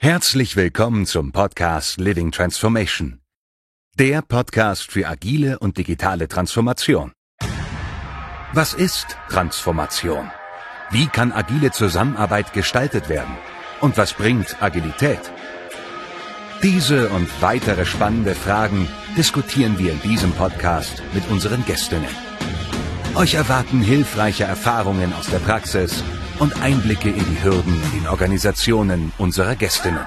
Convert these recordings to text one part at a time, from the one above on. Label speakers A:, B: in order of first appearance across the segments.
A: Herzlich willkommen zum Podcast Living Transformation. Der Podcast für agile und digitale Transformation. Was ist Transformation? Wie kann agile Zusammenarbeit gestaltet werden? Und was bringt Agilität? Diese und weitere spannende Fragen diskutieren wir in diesem Podcast mit unseren Gästinnen. Euch erwarten hilfreiche Erfahrungen aus der Praxis und Einblicke in die Hürden in den Organisationen unserer Gästinnen.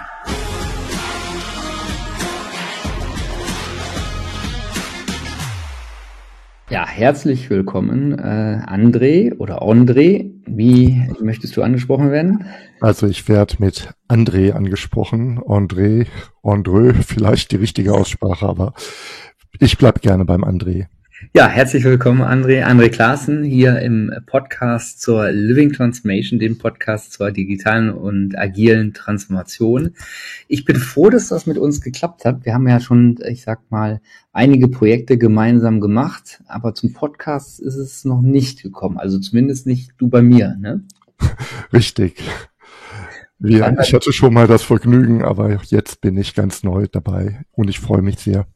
B: Ja, herzlich willkommen, äh, André oder André. Wie möchtest du angesprochen werden?
C: Also ich werde mit André angesprochen. André, André, vielleicht die richtige Aussprache, aber ich bleib gerne beim André.
B: Ja, herzlich willkommen, André. André Klaassen hier im Podcast zur Living Transformation, dem Podcast zur digitalen und agilen Transformation. Ich bin froh, dass das mit uns geklappt hat. Wir haben ja schon, ich sag mal, einige Projekte gemeinsam gemacht, aber zum Podcast ist es noch nicht gekommen. Also zumindest nicht du bei mir, ne?
C: Richtig. Wir, ich hatte schon mal das Vergnügen, aber jetzt bin ich ganz neu dabei und ich freue mich sehr.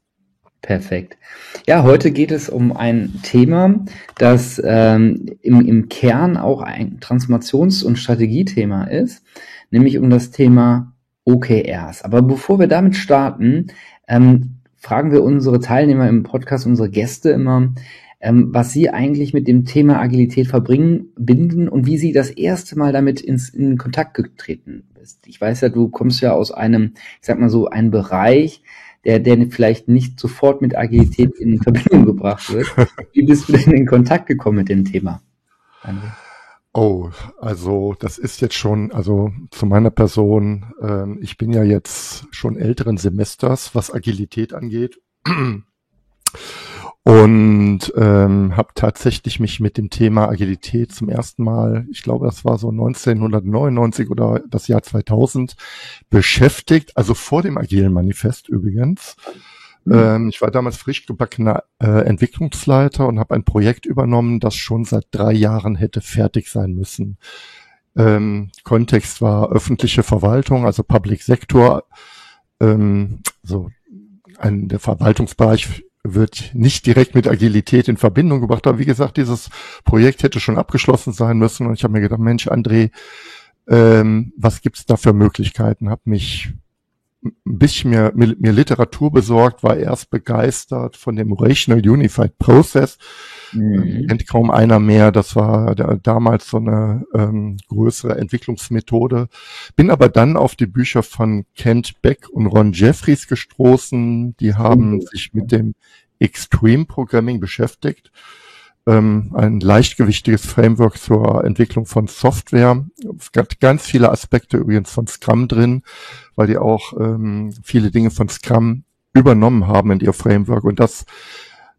B: Perfekt. Ja, heute geht es um ein Thema, das ähm, im, im Kern auch ein Transformations- und Strategiethema ist, nämlich um das Thema OKRs. Aber bevor wir damit starten, ähm, fragen wir unsere Teilnehmer im Podcast, unsere Gäste immer, ähm, was sie eigentlich mit dem Thema Agilität verbringen, binden und wie sie das erste Mal damit ins, in Kontakt getreten bist. Ich weiß ja, du kommst ja aus einem, ich sag mal so, einem Bereich, der, der vielleicht nicht sofort mit Agilität in Verbindung gebracht wird. Wie bist du denn in Kontakt gekommen mit dem Thema?
C: André? Oh, also das ist jetzt schon, also zu meiner Person, ähm, ich bin ja jetzt schon älteren Semesters, was Agilität angeht und ähm, habe tatsächlich mich mit dem Thema Agilität zum ersten Mal, ich glaube, das war so 1999 oder das Jahr 2000 beschäftigt, also vor dem agilen Manifest übrigens. Mhm. Ähm, ich war damals frisch gebackener äh, Entwicklungsleiter und habe ein Projekt übernommen, das schon seit drei Jahren hätte fertig sein müssen. Ähm, Kontext war öffentliche Verwaltung, also Public Sector, ähm, so ein der Verwaltungsbereich wird nicht direkt mit Agilität in Verbindung gebracht. Aber wie gesagt, dieses Projekt hätte schon abgeschlossen sein müssen. Und ich habe mir gedacht, Mensch, André, ähm, was gibt's da für Möglichkeiten? Hab mich ein bisschen mir, mir, mir Literatur besorgt, war erst begeistert von dem Rational Unified Process. Mhm. Kennt kaum einer mehr. Das war der, damals so eine ähm, größere Entwicklungsmethode. Bin aber dann auf die Bücher von Kent Beck und Ron Jeffries gestoßen. Die haben mhm. sich mit dem Extreme Programming beschäftigt. Ähm, ein leichtgewichtiges Framework zur Entwicklung von Software. Es gab ganz viele Aspekte übrigens von Scrum drin, weil die auch ähm, viele Dinge von Scrum übernommen haben in ihr Framework. Und das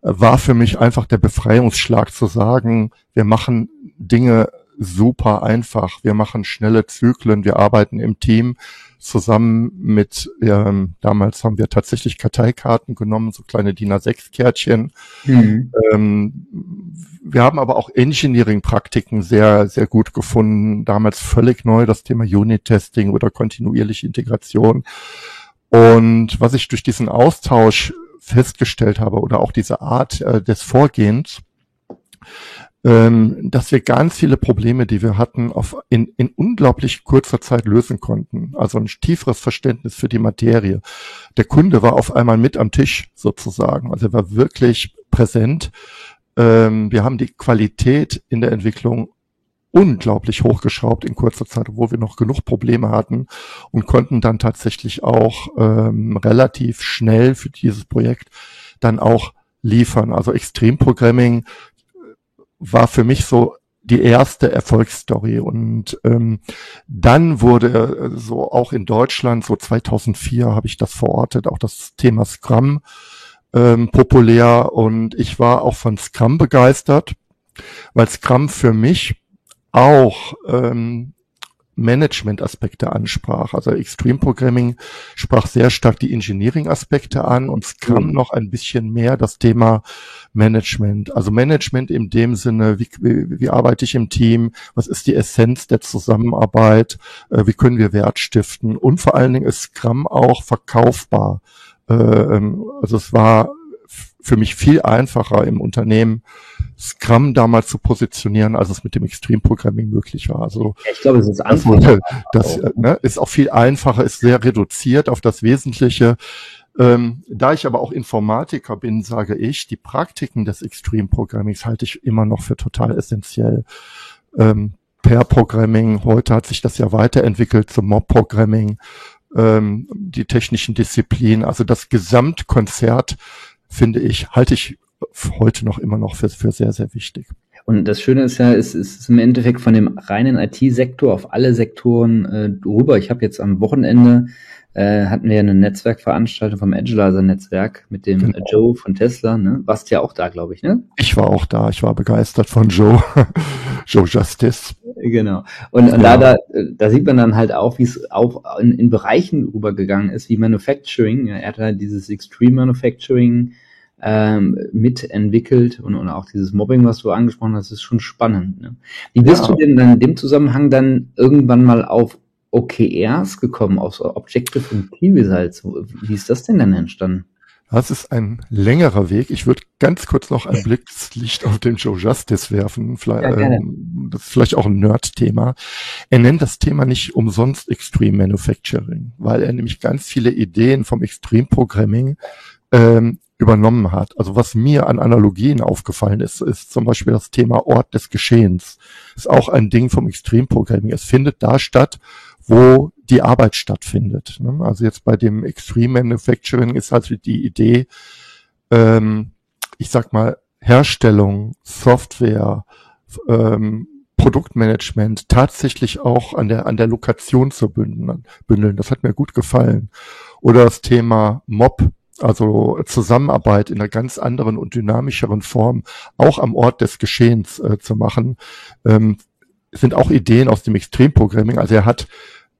C: war für mich einfach der Befreiungsschlag zu sagen, wir machen Dinge super einfach, wir machen schnelle Zyklen, wir arbeiten im Team zusammen mit, ähm, damals haben wir tatsächlich Karteikarten genommen, so kleine DIN A6-Kärtchen. Mhm. Ähm, wir haben aber auch Engineering-Praktiken sehr, sehr gut gefunden. Damals völlig neu das Thema Unit-Testing oder kontinuierliche Integration. Und was ich durch diesen Austausch festgestellt habe oder auch diese Art äh, des Vorgehens, ähm, dass wir ganz viele Probleme, die wir hatten, auf in, in unglaublich kurzer Zeit lösen konnten. Also ein tieferes Verständnis für die Materie. Der Kunde war auf einmal mit am Tisch sozusagen. Also er war wirklich präsent. Ähm, wir haben die Qualität in der Entwicklung unglaublich hochgeschraubt in kurzer Zeit, wo wir noch genug Probleme hatten und konnten dann tatsächlich auch ähm, relativ schnell für dieses Projekt dann auch liefern. Also Extremprogramming war für mich so die erste Erfolgsstory und ähm, dann wurde äh, so auch in Deutschland so 2004 habe ich das verortet auch das Thema Scrum ähm, populär und ich war auch von Scrum begeistert weil Scrum für mich auch ähm, Management-Aspekte ansprach. Also Extreme Programming sprach sehr stark die Engineering-Aspekte an und Scrum mhm. noch ein bisschen mehr das Thema Management. Also Management in dem Sinne, wie, wie, wie arbeite ich im Team, was ist die Essenz der Zusammenarbeit, äh, wie können wir Wert stiften und vor allen Dingen ist Scrum auch verkaufbar. Äh, ähm, also es war für mich viel einfacher im Unternehmen Scrum damals zu positionieren, als es mit dem Extreme Programming möglich war. Also
B: ich glaube, es ist
C: einfacher. Das, das ne, ist auch viel einfacher, ist sehr reduziert auf das Wesentliche. Ähm, da ich aber auch Informatiker bin, sage ich, die Praktiken des Extreme Programmings halte ich immer noch für total essentiell. Ähm, Pair Programming, heute hat sich das ja weiterentwickelt zum Mob Programming, ähm, die technischen Disziplinen, also das Gesamtkonzert finde ich, halte ich heute noch immer noch für, für sehr, sehr wichtig.
B: Und das Schöne ist ja, es ist im Endeffekt von dem reinen IT-Sektor auf alle Sektoren äh, rüber. Ich habe jetzt am Wochenende äh, hatten wir eine Netzwerkveranstaltung vom Agilizer-Netzwerk mit dem genau. Joe von Tesla. Ne? Warst ja auch da, glaube ich, ne?
C: Ich war auch da. Ich war begeistert von Joe, Joe Justice.
B: Genau. Und, und ja. da, da, da sieht man dann halt auch, wie es auch in, in Bereichen rübergegangen ist, wie Manufacturing. Er hat halt dieses Extreme Manufacturing ähm, mitentwickelt und, und auch dieses Mobbing, was du angesprochen hast, ist schon spannend. Ne? Wie bist ja. du denn dann in dem Zusammenhang dann irgendwann mal auf OKRs gekommen, auf Objective und Key Results? Wie ist das denn dann entstanden?
C: Das ist ein längerer Weg. Ich würde ganz kurz noch ein Blitzlicht auf den Joe Justice werfen. Vielleicht, ja, ähm, das ist vielleicht auch ein Nerd-Thema. Er nennt das Thema nicht umsonst Extreme Manufacturing, weil er nämlich ganz viele Ideen vom Extreme Programming ähm, übernommen hat. Also was mir an Analogien aufgefallen ist, ist zum Beispiel das Thema Ort des Geschehens. Ist auch ein Ding vom Extremprogramming. Es findet da statt, wo die Arbeit stattfindet. Ne? Also jetzt bei dem Extreme Manufacturing ist also die Idee, ähm, ich sag mal, Herstellung, Software, ähm, Produktmanagement tatsächlich auch an der, an der Lokation zu bündeln. Das hat mir gut gefallen. Oder das Thema Mob, also Zusammenarbeit in einer ganz anderen und dynamischeren Form auch am Ort des Geschehens äh, zu machen, ähm, sind auch Ideen aus dem Extremprogramming. Also er hat,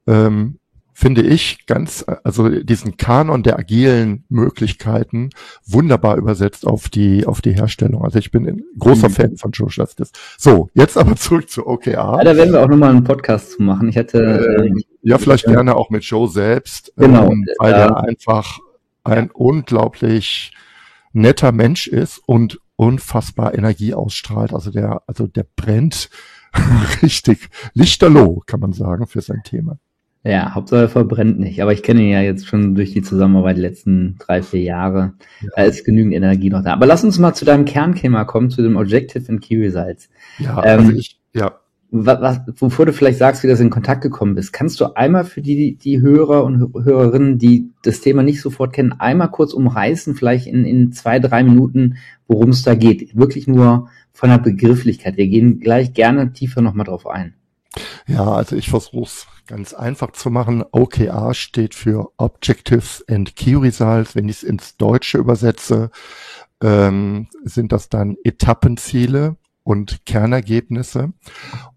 C: ähm, finde ich, ganz, also diesen Kanon der agilen Möglichkeiten wunderbar übersetzt auf die, auf die Herstellung. Also ich bin ein großer mhm. Fan von Joe Justice. So, jetzt aber zurück zu OKR. Ja,
B: da werden wir auch nochmal einen Podcast zu machen. Ich hätte,
C: äh, ja, vielleicht äh, gerne auch mit Joe selbst, genau, ähm, weil äh, er einfach ein unglaublich netter Mensch ist und unfassbar Energie ausstrahlt. Also der, also der brennt richtig lichterloh, kann man sagen, für sein Thema.
B: Ja, Hauptsache er verbrennt nicht. Aber ich kenne ihn ja jetzt schon durch die Zusammenarbeit die letzten drei, vier Jahre. Ja. Da ist genügend Energie noch da. Aber lass uns mal zu deinem Kernthema kommen, zu dem Objective and Key Results.
C: Ja, ähm, also ich, ja
B: was, wovor du vielleicht sagst, wie das in Kontakt gekommen bist, kannst du einmal für die, die Hörer und Hörerinnen, die das Thema nicht sofort kennen, einmal kurz umreißen, vielleicht in, in zwei, drei Minuten, worum es da geht. Wirklich nur von der Begrifflichkeit. Wir gehen gleich gerne tiefer nochmal drauf ein.
C: Ja, also ich versuche es ganz einfach zu machen. OKR steht für Objectives and Key Results. Wenn ich es ins Deutsche übersetze, ähm, sind das dann Etappenziele und Kernergebnisse.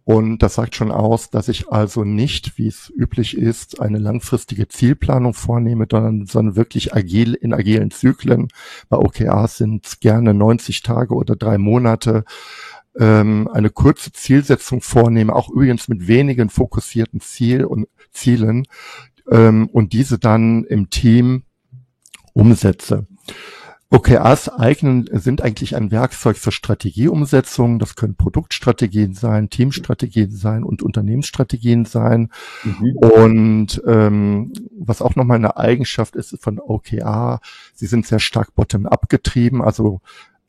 C: Und das sagt schon aus, dass ich also nicht, wie es üblich ist, eine langfristige Zielplanung vornehme, sondern, sondern wirklich agil in agilen Zyklen. Bei OKRs sind es gerne 90 Tage oder drei Monate ähm, eine kurze Zielsetzung vornehme, auch übrigens mit wenigen fokussierten Ziel und Zielen ähm, und diese dann im Team umsetze. OKRs eignen, sind eigentlich ein Werkzeug für Strategieumsetzung. Das können Produktstrategien sein, Teamstrategien sein und Unternehmensstrategien sein. Mhm. Und ähm, was auch nochmal eine Eigenschaft ist von OKR, sie sind sehr stark bottom-up getrieben. Also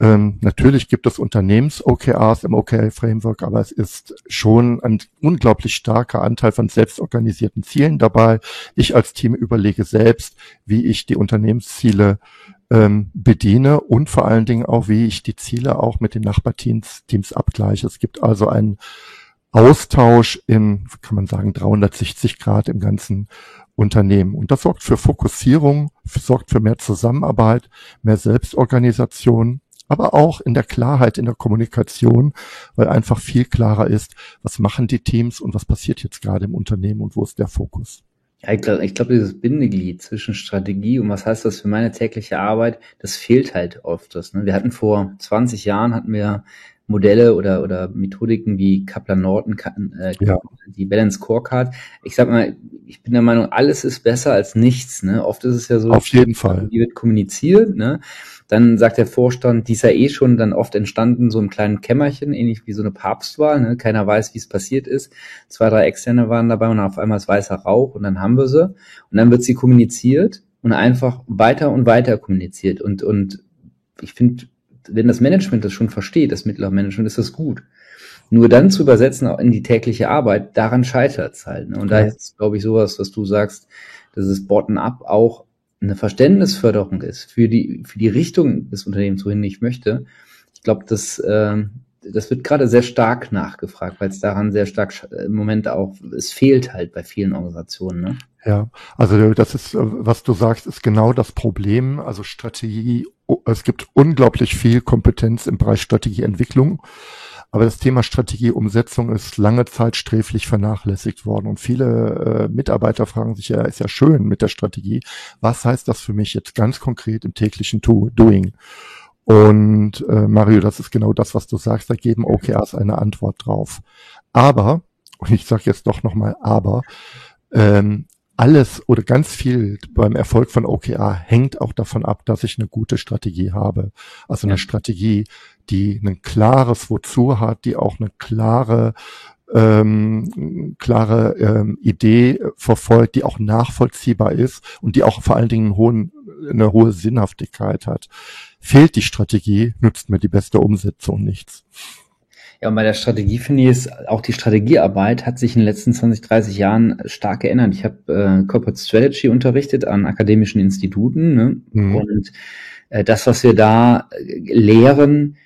C: ähm, natürlich gibt es Unternehmens-OKRs im OKR-Framework, aber es ist schon ein unglaublich starker Anteil von selbstorganisierten Zielen dabei. Ich als Team überlege selbst, wie ich die Unternehmensziele ähm, bediene und vor allen Dingen auch, wie ich die Ziele auch mit den Nachbarteams Teams abgleiche. Es gibt also einen Austausch in, kann man sagen, 360 Grad im ganzen Unternehmen. Und das sorgt für Fokussierung, sorgt für mehr Zusammenarbeit, mehr Selbstorganisation. Aber auch in der Klarheit in der Kommunikation, weil einfach viel klarer ist, was machen die Teams und was passiert jetzt gerade im Unternehmen und wo ist der Fokus.
B: Ja, ich glaube, glaub, dieses Bindeglied zwischen Strategie und was heißt das für meine tägliche Arbeit, das fehlt halt oft. Ne? Wir hatten vor 20 Jahren, hatten wir Modelle oder, oder Methodiken wie Kaplan-Norton, äh, ja. die Balance Scorecard. Ich sag mal, ich bin der Meinung, alles ist besser als nichts. Ne? Oft ist es ja so,
C: auf jeden Fall.
B: Die wird kommuniziert. Ne? Dann sagt der Vorstand, die ist ja eh schon dann oft entstanden, so im kleinen Kämmerchen, ähnlich wie so eine Papstwahl. Ne? Keiner weiß, wie es passiert ist. Zwei, drei Externe waren dabei und auf einmal ist weißer Rauch und dann haben wir sie. Und dann wird sie kommuniziert und einfach weiter und weiter kommuniziert. Und, und ich finde, wenn das Management das schon versteht, das mittlere Management, ist das gut. Nur dann zu übersetzen in die tägliche Arbeit, daran scheitert es halt. Ne? Und ja. da ist, glaube ich, sowas, was du sagst, dass es bottom-up auch eine Verständnisförderung ist für die, für die Richtung des Unternehmens, wohin ich möchte. Ich glaube, das, äh, das wird gerade sehr stark nachgefragt, weil es daran sehr stark im Moment auch, es fehlt halt bei vielen Organisationen. Ne?
C: Ja, also das ist, was du sagst, ist genau das Problem. Also Strategie, es gibt unglaublich viel Kompetenz im Bereich Strategieentwicklung. Aber das Thema Strategieumsetzung ist lange Zeit sträflich vernachlässigt worden. Und viele äh, Mitarbeiter fragen sich, ja, ist ja schön mit der Strategie. Was heißt das für mich jetzt ganz konkret im täglichen to Doing? Und äh, Mario, das ist genau das, was du sagst. Da geben OKRs eine Antwort drauf. Aber, und ich sage jetzt doch nochmal aber, ähm, alles oder ganz viel beim Erfolg von OKR hängt auch davon ab, dass ich eine gute Strategie habe. Also eine ja. Strategie, die ein klares Wozu hat, die auch eine klare ähm, klare ähm, Idee verfolgt, die auch nachvollziehbar ist und die auch vor allen Dingen einen hohen, eine hohe Sinnhaftigkeit hat. Fehlt die Strategie, nützt mir die beste Umsetzung nichts.
B: Ja, und bei der Strategie finde ich es, auch die Strategiearbeit hat sich in den letzten 20, 30 Jahren stark geändert. Ich habe äh, Corporate Strategy unterrichtet an akademischen Instituten ne? Mhm. und äh, das, was wir da äh, lehren,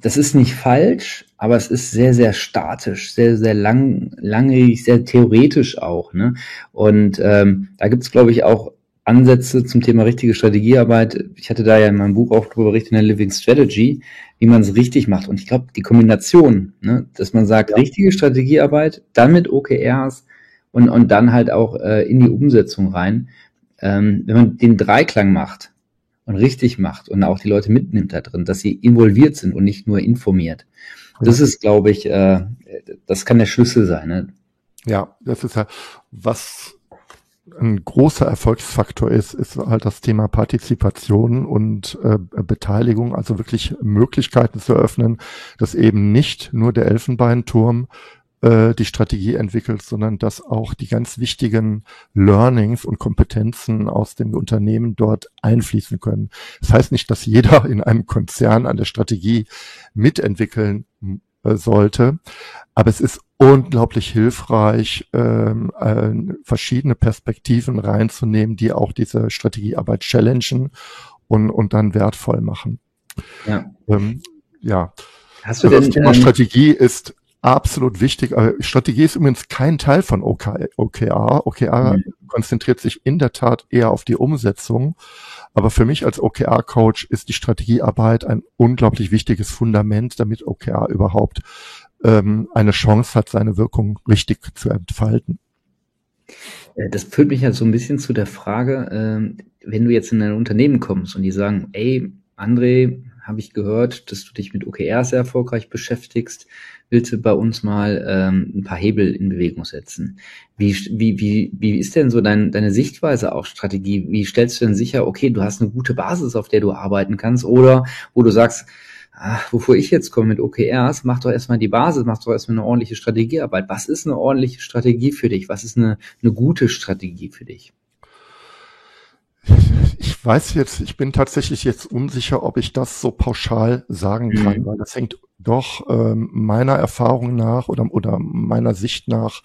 B: das ist nicht falsch, aber es ist sehr, sehr statisch, sehr, sehr lang, langwierig, sehr theoretisch auch. Ne? Und ähm, da gibt es, glaube ich, auch Ansätze zum Thema richtige Strategiearbeit. Ich hatte da ja in meinem Buch auch drüber berichtet, in der Living Strategy, wie man es richtig macht. Und ich glaube, die Kombination, ne, dass man sagt, ja. richtige Strategiearbeit, dann mit OKRs und, und dann halt auch äh, in die Umsetzung rein. Ähm, wenn man den Dreiklang macht und richtig macht und auch die Leute mitnimmt da drin, dass sie involviert sind und nicht nur informiert. Das ist, glaube ich, äh, das kann der Schlüssel sein. Ne?
C: Ja, das ist ja, was ein großer Erfolgsfaktor ist, ist halt das Thema Partizipation und äh, Beteiligung, also wirklich Möglichkeiten zu eröffnen, dass eben nicht nur der Elfenbeinturm äh, die Strategie entwickelt, sondern dass auch die ganz wichtigen Learnings und Kompetenzen aus dem Unternehmen dort einfließen können. Das heißt nicht, dass jeder in einem Konzern an der Strategie mitentwickeln sollte. Aber es ist unglaublich hilfreich, ähm, äh, verschiedene Perspektiven reinzunehmen, die auch diese Strategiearbeit challengen und, und dann wertvoll machen. Ja. Ähm, ja. Hast du also denn, das Thema ähm, Strategie ist absolut wichtig. Strategie ist übrigens kein Teil von OK, OKR. OKR mhm. konzentriert sich in der Tat eher auf die Umsetzung. Aber für mich als OKR-Coach ist die Strategiearbeit ein unglaublich wichtiges Fundament, damit OKR überhaupt ähm, eine Chance hat, seine Wirkung richtig zu entfalten.
B: Äh, das führt mich ja so ein bisschen zu der Frage, äh, wenn du jetzt in ein Unternehmen kommst und die sagen, ey, André, habe ich gehört, dass du dich mit OKR sehr erfolgreich beschäftigst du bei uns mal ähm, ein paar Hebel in Bewegung setzen. Wie, wie, wie, wie ist denn so dein, deine Sichtweise auf Strategie? Wie stellst du denn sicher, okay, du hast eine gute Basis, auf der du arbeiten kannst oder wo du sagst, ach, wovor ich jetzt komme mit OKRs, mach doch erstmal die Basis, mach doch erstmal eine ordentliche Strategiearbeit. Was ist eine ordentliche Strategie für dich? Was ist eine, eine gute Strategie für dich?
C: Ich weiß jetzt, ich bin tatsächlich jetzt unsicher, ob ich das so pauschal sagen kann, mhm. weil das hängt doch ähm, meiner Erfahrung nach oder, oder meiner Sicht nach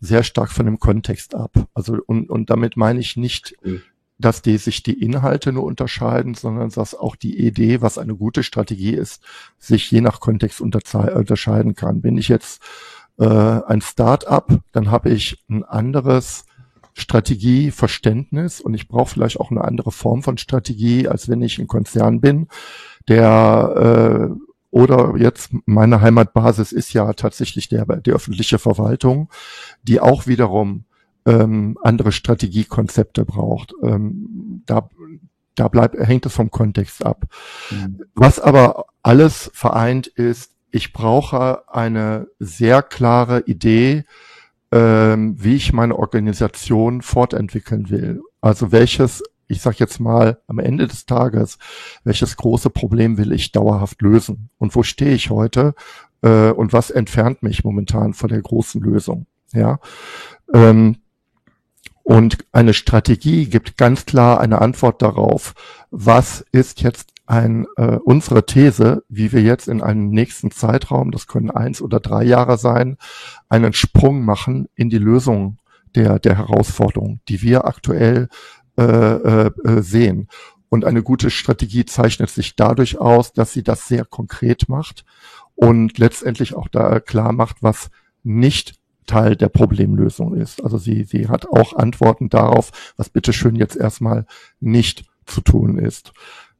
C: sehr stark von dem Kontext ab. Also und, und damit meine ich nicht, mhm. dass die sich die Inhalte nur unterscheiden, sondern dass auch die Idee, was eine gute Strategie ist, sich je nach Kontext unterscheiden kann. Bin ich jetzt äh, ein Start-up, dann habe ich ein anderes Strategieverständnis und ich brauche vielleicht auch eine andere Form von Strategie, als wenn ich ein Konzern bin. der äh, oder jetzt meine Heimatbasis ist ja tatsächlich der, die öffentliche Verwaltung, die auch wiederum ähm, andere Strategiekonzepte braucht. Ähm, da da bleibt, hängt es vom Kontext ab. Mhm. Was aber alles vereint ist, ich brauche eine sehr klare Idee, ähm, wie ich meine Organisation fortentwickeln will. Also welches, ich sage jetzt mal am Ende des Tages, welches große Problem will ich dauerhaft lösen und wo stehe ich heute äh, und was entfernt mich momentan von der großen Lösung. Ja. Ähm, und eine Strategie gibt ganz klar eine Antwort darauf, was ist jetzt ein, äh, unsere These, wie wir jetzt in einem nächsten Zeitraum, das können eins oder drei Jahre sein, einen Sprung machen in die Lösung der, der Herausforderung, die wir aktuell äh, äh, äh, sehen. Und eine gute Strategie zeichnet sich dadurch aus, dass sie das sehr konkret macht und letztendlich auch da klar macht, was nicht Teil der Problemlösung ist. Also sie, sie hat auch Antworten darauf, was bitteschön jetzt erstmal nicht zu tun ist.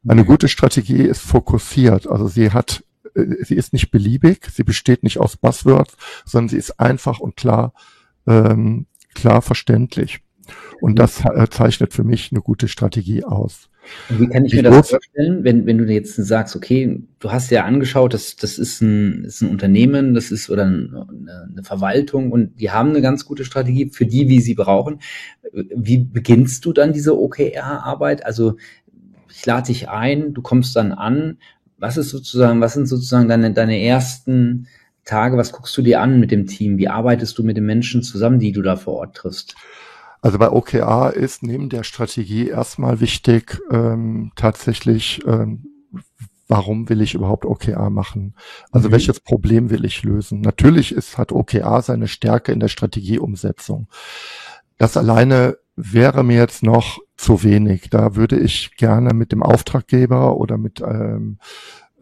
C: Eine gute Strategie ist fokussiert. Also sie hat, äh, sie ist nicht beliebig, sie besteht nicht aus Buzzwords, sondern sie ist einfach und klar, ähm, klar verständlich. Und das äh, zeichnet für mich eine gute Strategie aus.
B: Und wie kann ich, ich mir das vorstellen, wenn, wenn du jetzt sagst, okay, du hast ja angeschaut, das, das ist, ein, ist ein Unternehmen, das ist oder eine, eine Verwaltung und die haben eine ganz gute Strategie für die, wie sie brauchen. Wie beginnst du dann diese OKR-Arbeit? Also ich lade dich ein, du kommst dann an. Was ist sozusagen, was sind sozusagen deine, deine ersten Tage? Was guckst du dir an mit dem Team? Wie arbeitest du mit den Menschen zusammen, die du da vor Ort triffst?
C: Also bei OKR ist neben der Strategie erstmal wichtig, ähm, tatsächlich, ähm, warum will ich überhaupt OKR machen? Also mhm. welches Problem will ich lösen? Natürlich ist, hat OKR seine Stärke in der Strategieumsetzung. Das alleine wäre mir jetzt noch zu wenig. Da würde ich gerne mit dem Auftraggeber oder mit ähm,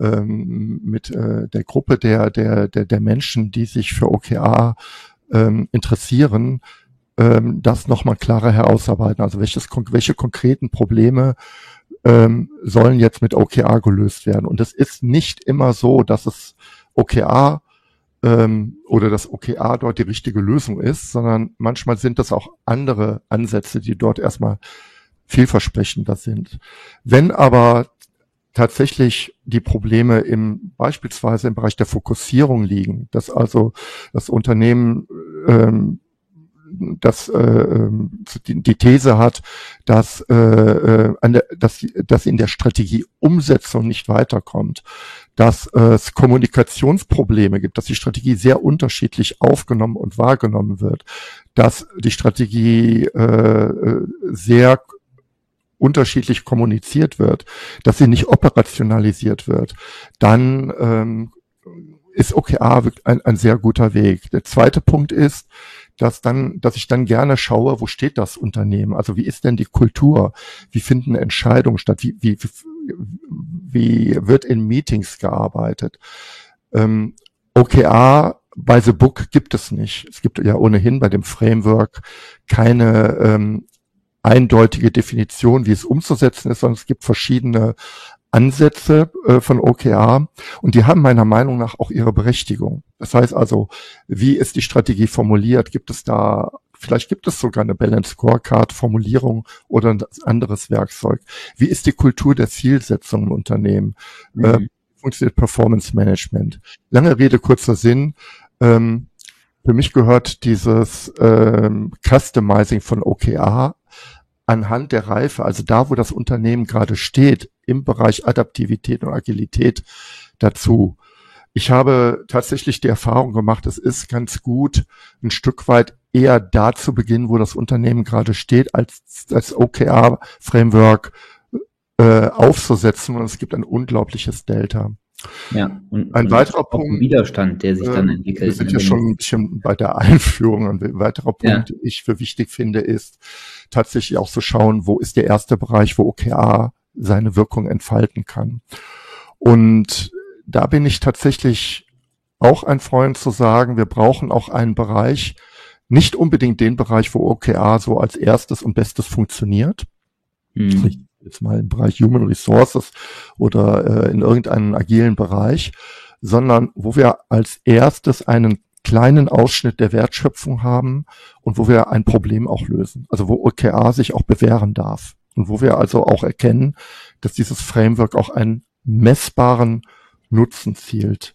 C: ähm, mit äh, der Gruppe der der der der Menschen, die sich für OKR ähm, interessieren, ähm, das nochmal klarer herausarbeiten. Also welches welche konkreten Probleme ähm, sollen jetzt mit OKR gelöst werden? Und es ist nicht immer so, dass es OKR ähm, oder dass OKR dort die richtige Lösung ist, sondern manchmal sind das auch andere Ansätze, die dort erstmal vielversprechender sind. Wenn aber tatsächlich die Probleme im beispielsweise im Bereich der Fokussierung liegen, dass also das Unternehmen ähm, das äh, ähm, die, die These hat, dass, äh, äh, an der, dass, dass in der Strategieumsetzung nicht weiterkommt, dass es Kommunikationsprobleme gibt, dass die Strategie sehr unterschiedlich aufgenommen und wahrgenommen wird, dass die Strategie äh, sehr unterschiedlich kommuniziert wird, dass sie nicht operationalisiert wird, dann ähm, ist OKR ein, ein sehr guter Weg. Der zweite Punkt ist, dass dann, dass ich dann gerne schaue, wo steht das Unternehmen? Also wie ist denn die Kultur? Wie finden Entscheidungen statt? Wie, wie, wie wird in Meetings gearbeitet? Ähm, OKR bei The Book gibt es nicht. Es gibt ja ohnehin bei dem Framework keine ähm, eindeutige Definition, wie es umzusetzen ist, sondern es gibt verschiedene Ansätze äh, von OKR und die haben meiner Meinung nach auch ihre Berechtigung. Das heißt also, wie ist die Strategie formuliert? Gibt es da, vielleicht gibt es sogar eine Balance Scorecard Formulierung oder ein anderes Werkzeug. Wie ist die Kultur der Zielsetzung im Unternehmen? Mhm. Äh, funktioniert Performance Management? Lange Rede, kurzer Sinn. Ähm, für mich gehört dieses ähm, Customizing von OKR anhand der Reife, also da, wo das Unternehmen gerade steht, im Bereich Adaptivität und Agilität dazu. Ich habe tatsächlich die Erfahrung gemacht, es ist ganz gut, ein Stück weit eher da zu beginnen, wo das Unternehmen gerade steht, als das OKR-Framework äh, aufzusetzen. Und es gibt ein unglaubliches Delta.
B: Ja, und ein und weiterer Punkt. Widerstand, der sich dann äh, entwickelt.
C: Wir sind ja schon ein bisschen bei der Einführung. Ein weiterer Punkt, ja. den ich für wichtig finde, ist tatsächlich auch zu schauen, wo ist der erste Bereich, wo OKR seine Wirkung entfalten kann. Und da bin ich tatsächlich auch ein Freund zu sagen, wir brauchen auch einen Bereich, nicht unbedingt den Bereich, wo OKR so als erstes und bestes funktioniert. Hm jetzt mal im Bereich Human Resources oder äh, in irgendeinem agilen Bereich, sondern wo wir als erstes einen kleinen Ausschnitt der Wertschöpfung haben und wo wir ein Problem auch lösen. Also wo OKR sich auch bewähren darf und wo wir also auch erkennen, dass dieses Framework auch einen messbaren Nutzen zielt.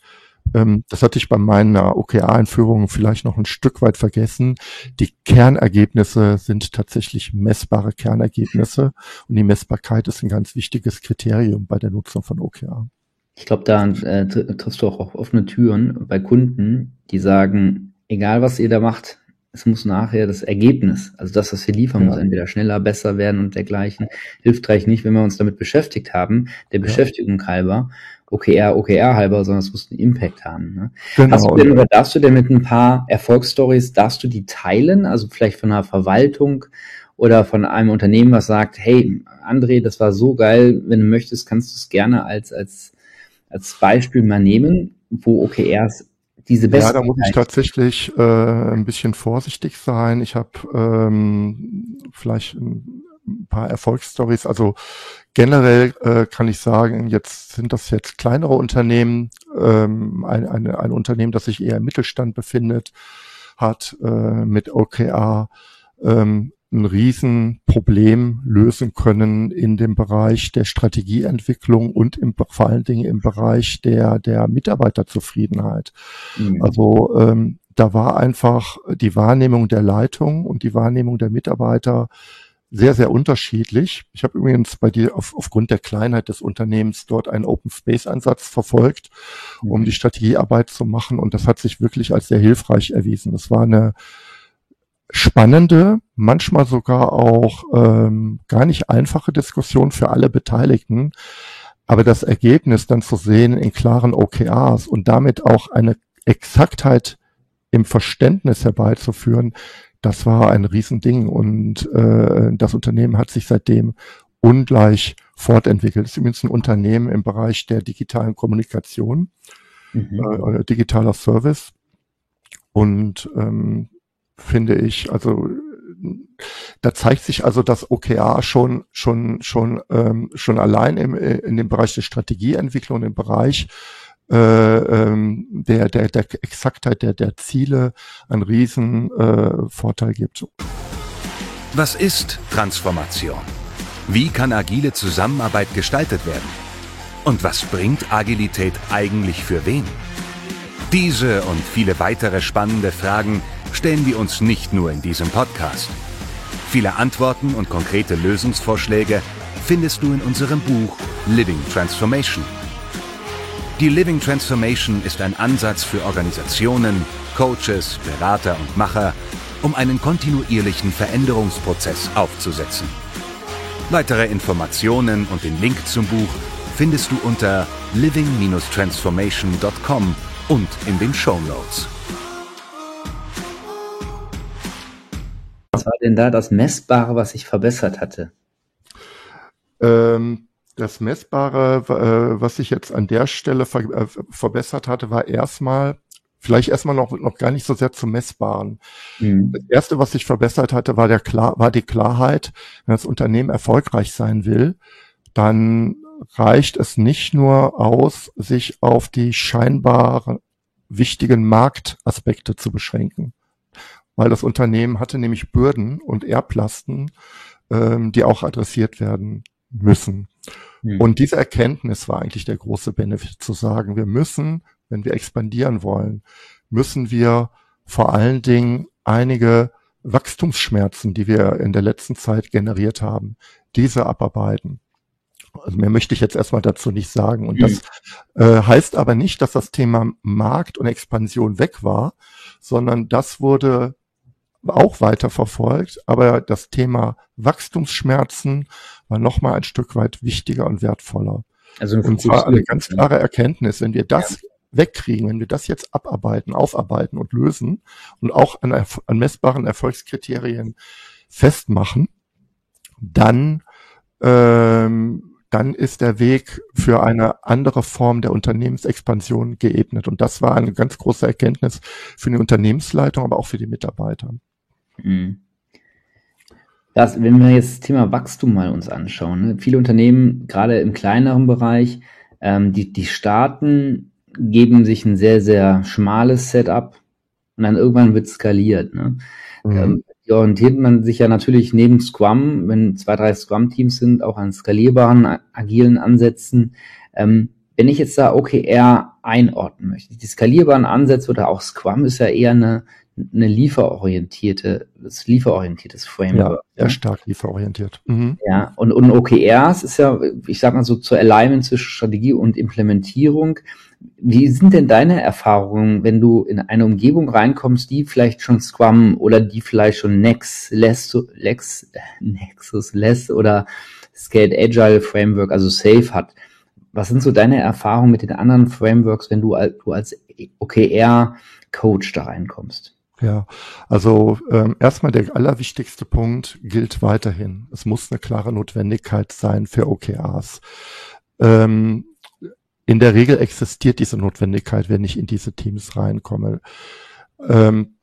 C: Ähm, das hatte ich bei meiner OKR-Einführung vielleicht noch ein Stück weit vergessen. Die Kernergebnisse sind tatsächlich messbare Kernergebnisse und die Messbarkeit ist ein ganz wichtiges Kriterium bei der Nutzung von OKR.
B: Ich glaube, da äh, triffst du auch auf offene Türen bei Kunden, die sagen, egal was ihr da macht, es muss nachher das Ergebnis, also das, was wir liefern, ja. muss entweder schneller, besser werden und dergleichen. Hilft reicht nicht, wenn wir uns damit beschäftigt haben, der ja. Beschäftigung halber, OKR, OKR halber, sondern es muss einen Impact haben. Ne? Genau. Hast du denn oder darfst du denn mit ein paar Erfolgsstories, darfst du die teilen? Also vielleicht von einer Verwaltung oder von einem Unternehmen, was sagt, hey, André, das war so geil, wenn du möchtest, kannst du es gerne als, als, als Beispiel mal nehmen, wo OKRs diese
C: Besten. Ja, da muss ich tatsächlich äh, ein bisschen vorsichtig sein. Ich habe ähm, vielleicht ein paar Erfolgsstories. Also generell äh, kann ich sagen, jetzt sind das jetzt kleinere Unternehmen, ähm, ein, ein, ein Unternehmen, das sich eher im Mittelstand befindet, hat äh, mit OKR ähm, ein Riesenproblem lösen können in dem Bereich der Strategieentwicklung und im, vor allen Dingen im Bereich der, der Mitarbeiterzufriedenheit. Mhm. Also ähm, da war einfach die Wahrnehmung der Leitung und die Wahrnehmung der Mitarbeiter sehr, sehr unterschiedlich. Ich habe übrigens bei dir auf, aufgrund der Kleinheit des Unternehmens dort einen Open Space Ansatz verfolgt, um mhm. die Strategiearbeit zu machen und das hat sich wirklich als sehr hilfreich erwiesen. Das war eine spannende, manchmal sogar auch ähm, gar nicht einfache Diskussion für alle Beteiligten. Aber das Ergebnis dann zu sehen in klaren OKRs und damit auch eine Exaktheit im Verständnis herbeizuführen, das war ein Riesending und äh, das Unternehmen hat sich seitdem ungleich fortentwickelt. Es ist übrigens ein Unternehmen im Bereich der digitalen Kommunikation, mhm. äh, digitaler Service. Und ähm, finde ich. Also da zeigt sich also das OKR schon schon schon ähm, schon allein im, in dem Bereich der Strategieentwicklung, im Bereich äh, ähm, der, der, der Exaktheit der, der Ziele einen riesen äh, Vorteil gibt.
A: Was ist Transformation? Wie kann agile Zusammenarbeit gestaltet werden? Und was bringt Agilität eigentlich für wen? Diese und viele weitere spannende Fragen stellen wir uns nicht nur in diesem Podcast. Viele Antworten und konkrete Lösungsvorschläge findest du in unserem Buch Living Transformation. Die Living Transformation ist ein Ansatz für Organisationen, Coaches, Berater und Macher, um einen kontinuierlichen Veränderungsprozess aufzusetzen. Weitere Informationen und den Link zum Buch findest du unter living-transformation.com und in den Show Notes.
B: Was war denn da das Messbare, was sich verbessert hatte?
C: Ähm, das Messbare, äh, was sich jetzt an der Stelle ver äh, verbessert hatte, war erstmal, vielleicht erstmal noch, noch gar nicht so sehr zum Messbaren. Mhm. Das erste, was sich verbessert hatte, war der klar, war die Klarheit, wenn das Unternehmen erfolgreich sein will, dann reicht es nicht nur aus, sich auf die scheinbar wichtigen Marktaspekte zu beschränken weil das Unternehmen hatte nämlich Bürden und Erblasten, ähm, die auch adressiert werden müssen. Mhm. Und diese Erkenntnis war eigentlich der große Benefit zu sagen, wir müssen, wenn wir expandieren wollen, müssen wir vor allen Dingen einige Wachstumsschmerzen, die wir in der letzten Zeit generiert haben, diese abarbeiten. Also mehr möchte ich jetzt erstmal dazu nicht sagen. Und das mhm. äh, heißt aber nicht, dass das Thema Markt und Expansion weg war, sondern das wurde auch weiter verfolgt, aber das Thema Wachstumsschmerzen war nochmal ein Stück weit wichtiger und wertvoller. Also und zwar eine ganz klare Erkenntnis, wenn wir das ja. wegkriegen, wenn wir das jetzt abarbeiten, aufarbeiten und lösen und auch an, an messbaren Erfolgskriterien festmachen, dann ähm, dann ist der Weg für eine andere Form der Unternehmensexpansion geebnet. Und das war eine ganz große Erkenntnis für die Unternehmensleitung, aber auch für die Mitarbeiter. Mhm.
B: Das, wenn wir jetzt das Thema Wachstum mal uns anschauen, ne? viele Unternehmen, gerade im kleineren Bereich, ähm, die, die starten, geben sich ein sehr, sehr schmales Setup und dann irgendwann wird skaliert. Ne? Mhm. Ähm, orientiert man sich ja natürlich neben Scrum, wenn zwei, drei Scrum-Teams sind, auch an skalierbaren, agilen Ansätzen. Ähm, wenn ich jetzt da OKR einordnen möchte, die skalierbaren Ansätze oder auch Scrum ist ja eher eine, eine lieferorientierte, das lieferorientiertes Framework.
C: Ja, sehr stark lieferorientiert.
B: Mhm. Ja, und, und OKRs ist ja, ich sag mal so, zur Alignment zwischen Strategie und Implementierung. Wie sind denn deine Erfahrungen, wenn du in eine Umgebung reinkommst, die vielleicht schon Scrum oder die vielleicht schon Nex, Lex, Lex, Nexus, Less oder Scaled Agile Framework, also Safe hat? Was sind so deine Erfahrungen mit den anderen Frameworks, wenn du, du als OKR-Coach da reinkommst?
C: Ja, also ähm, erstmal der allerwichtigste Punkt gilt weiterhin. Es muss eine klare Notwendigkeit sein für OKRs. Ähm, in der Regel existiert diese Notwendigkeit, wenn ich in diese Teams reinkomme. Ähm,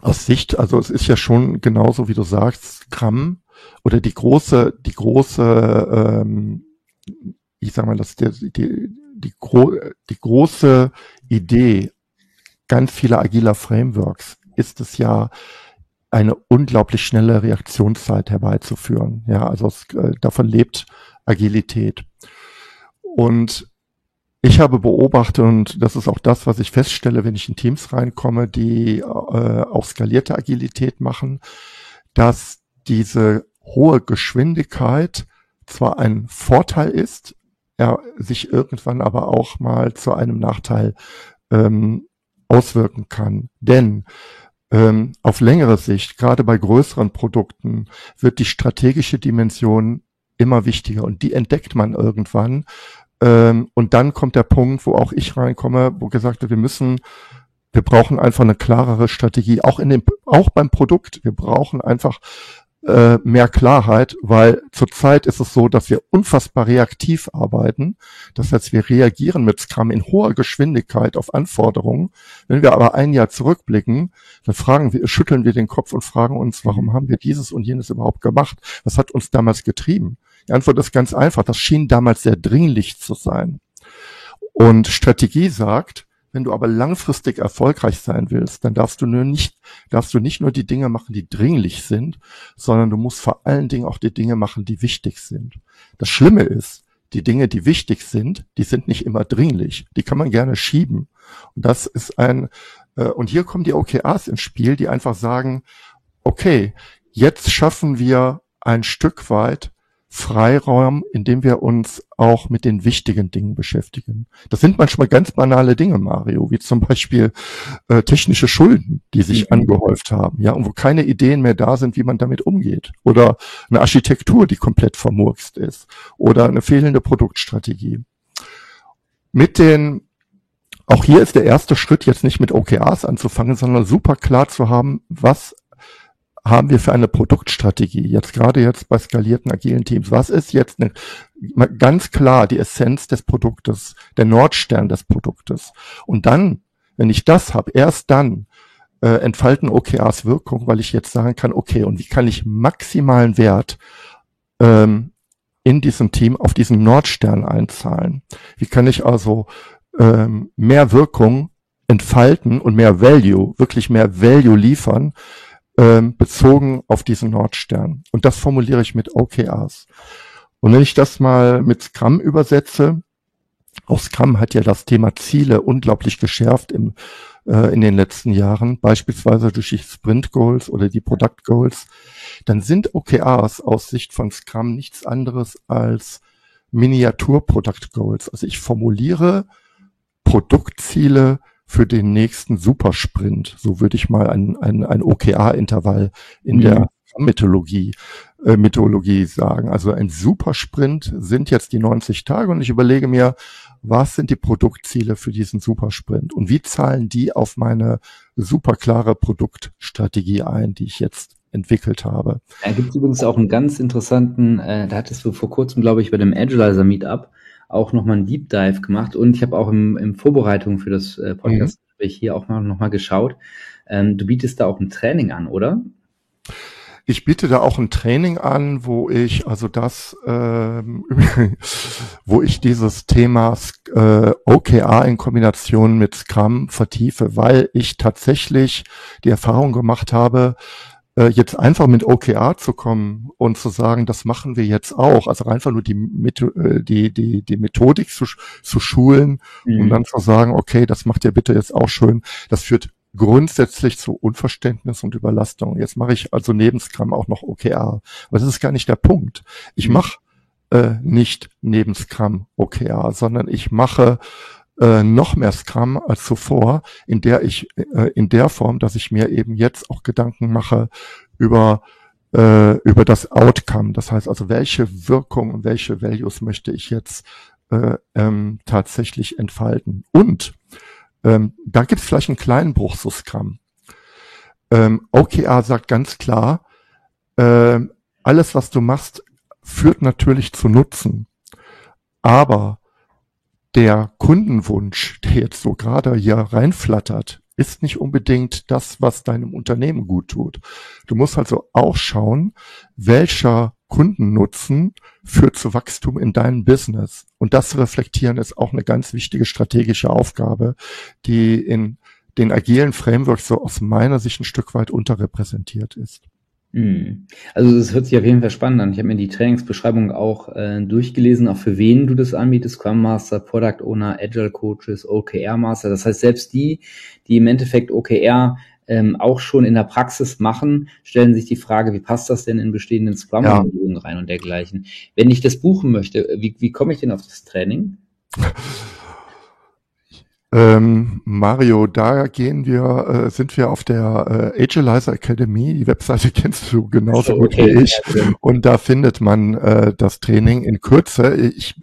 C: aus Sicht, also es ist ja schon genauso, wie du sagst, Scrum oder die große, die große, ähm, ich sag mal, das die, die, die, gro die große Idee ganz vieler agiler Frameworks ist es ja, eine unglaublich schnelle Reaktionszeit herbeizuführen. Ja, also es, äh, davon lebt Agilität. Und ich habe beobachtet, und das ist auch das, was ich feststelle, wenn ich in Teams reinkomme, die äh, auch skalierte Agilität machen, dass diese hohe Geschwindigkeit zwar ein Vorteil ist, er sich irgendwann aber auch mal zu einem Nachteil ähm, auswirken kann. Denn ähm, auf längere Sicht, gerade bei größeren Produkten, wird die strategische Dimension immer wichtiger und die entdeckt man irgendwann. Ähm, und dann kommt der Punkt, wo auch ich reinkomme, wo gesagt wird, wir müssen wir brauchen einfach eine klarere Strategie, auch in dem, auch beim Produkt. Wir brauchen einfach äh, mehr Klarheit, weil zurzeit ist es so, dass wir unfassbar reaktiv arbeiten. Das heißt, wir reagieren mit Scrum in hoher Geschwindigkeit auf Anforderungen. Wenn wir aber ein Jahr zurückblicken, dann fragen wir, schütteln wir den Kopf und fragen uns, warum haben wir dieses und jenes überhaupt gemacht? Was hat uns damals getrieben? Die Antwort ist ganz einfach. Das schien damals sehr dringlich zu sein. Und Strategie sagt, wenn du aber langfristig erfolgreich sein willst, dann darfst du nur nicht, darfst du nicht nur die Dinge machen, die dringlich sind, sondern du musst vor allen Dingen auch die Dinge machen, die wichtig sind. Das Schlimme ist, die Dinge, die wichtig sind, die sind nicht immer dringlich. Die kann man gerne schieben. Und das ist ein, äh, und hier kommen die OKRs ins Spiel, die einfach sagen, okay, jetzt schaffen wir ein Stück weit Freiraum, in dem wir uns auch mit den wichtigen Dingen beschäftigen. Das sind manchmal ganz banale Dinge, Mario, wie zum Beispiel äh, technische Schulden, die sich mhm. angehäuft haben, ja, und wo keine Ideen mehr da sind, wie man damit umgeht. Oder eine Architektur, die komplett vermurkst ist. Oder eine fehlende Produktstrategie. Mit den auch hier ist der erste Schritt jetzt nicht mit OKRs anzufangen, sondern super klar zu haben, was haben wir für eine Produktstrategie? Jetzt gerade jetzt bei skalierten agilen Teams. Was ist jetzt eine, ganz klar die Essenz des Produktes, der Nordstern des Produktes? Und dann, wenn ich das habe, erst dann äh, entfalten OKRs Wirkung, weil ich jetzt sagen kann, okay, und wie kann ich maximalen Wert ähm, in diesem Team auf diesen Nordstern einzahlen? Wie kann ich also ähm, mehr Wirkung entfalten und mehr Value, wirklich mehr Value liefern, ähm, bezogen auf diesen Nordstern. Und das formuliere ich mit OKRs. Und wenn ich das mal mit Scrum übersetze, auch Scrum hat ja das Thema Ziele unglaublich geschärft im, äh, in den letzten Jahren, beispielsweise durch die Sprint Goals oder die Product Goals, dann sind OKRs aus Sicht von Scrum nichts anderes als Miniatur Product Goals. Also ich formuliere Produktziele für den nächsten Supersprint. So würde ich mal ein, ein, ein OKR-Intervall in mhm. der Mythologie, äh, Mythologie sagen. Also ein Supersprint sind jetzt die 90 Tage und ich überlege mir, was sind die Produktziele für diesen Supersprint und wie zahlen die auf meine superklare Produktstrategie ein, die ich jetzt entwickelt habe.
B: Da gibt es übrigens auch einen ganz interessanten, äh, da hattest du vor kurzem, glaube ich, bei dem Agilizer Meetup auch nochmal einen Deep Dive gemacht und ich habe auch im, im Vorbereitung für das äh, Podcast mhm. hier auch mal nochmal geschaut. Ähm, du bietest da auch ein Training an, oder?
C: ich biete da auch ein Training an, wo ich also das, ähm, wo ich dieses Thema äh, OKR in Kombination mit Scrum vertiefe, weil ich tatsächlich die Erfahrung gemacht habe, äh, jetzt einfach mit OKR zu kommen und zu sagen, das machen wir jetzt auch, also einfach nur die, äh, die, die, die Methodik zu, zu schulen mhm. und dann zu sagen, okay, das macht ihr bitte jetzt auch schön, das führt grundsätzlich zu Unverständnis und Überlastung. Jetzt mache ich also neben Scrum auch noch OKR. Aber das ist gar nicht der Punkt. Ich mhm. mache äh, nicht neben Scrum OKR, sondern ich mache äh, noch mehr Scrum als zuvor, in der ich äh, in der Form, dass ich mir eben jetzt auch Gedanken mache über äh, über das Outcome. Das heißt also, welche Wirkung und welche Values möchte ich jetzt äh, ähm, tatsächlich entfalten? Und ähm, da gibt es vielleicht einen kleinen Bruch zu Scrum. Ähm, OKR sagt ganz klar, äh, alles, was du machst, führt natürlich zu Nutzen. Aber der Kundenwunsch, der jetzt so gerade hier reinflattert, ist nicht unbedingt das, was deinem Unternehmen gut tut. Du musst also auch schauen, welcher Kundennutzen führt zu Wachstum in deinem Business. Und das reflektieren ist auch eine ganz wichtige strategische Aufgabe, die in den agilen Frameworks so aus meiner Sicht ein Stück weit unterrepräsentiert ist.
B: Hm. Also das hört sich auf jeden Fall spannend an. Ich habe mir die Trainingsbeschreibung auch äh, durchgelesen, auch für wen du das anbietest, Scrum Master, Product Owner, Agile Coaches, OKR Master. Das heißt, selbst die, die im Endeffekt OKR ähm, auch schon in der Praxis machen, stellen sich die Frage, wie passt das denn in bestehenden Scrum-Umgebungen ja. rein und dergleichen. Wenn ich das buchen möchte, wie, wie komme ich denn auf das Training?
C: Ähm, Mario, da gehen wir, äh, sind wir auf der äh, Agilizer Academy. Die Webseite kennst du genauso okay, gut wie ich. Und da findet man äh, das Training in Kürze. Ich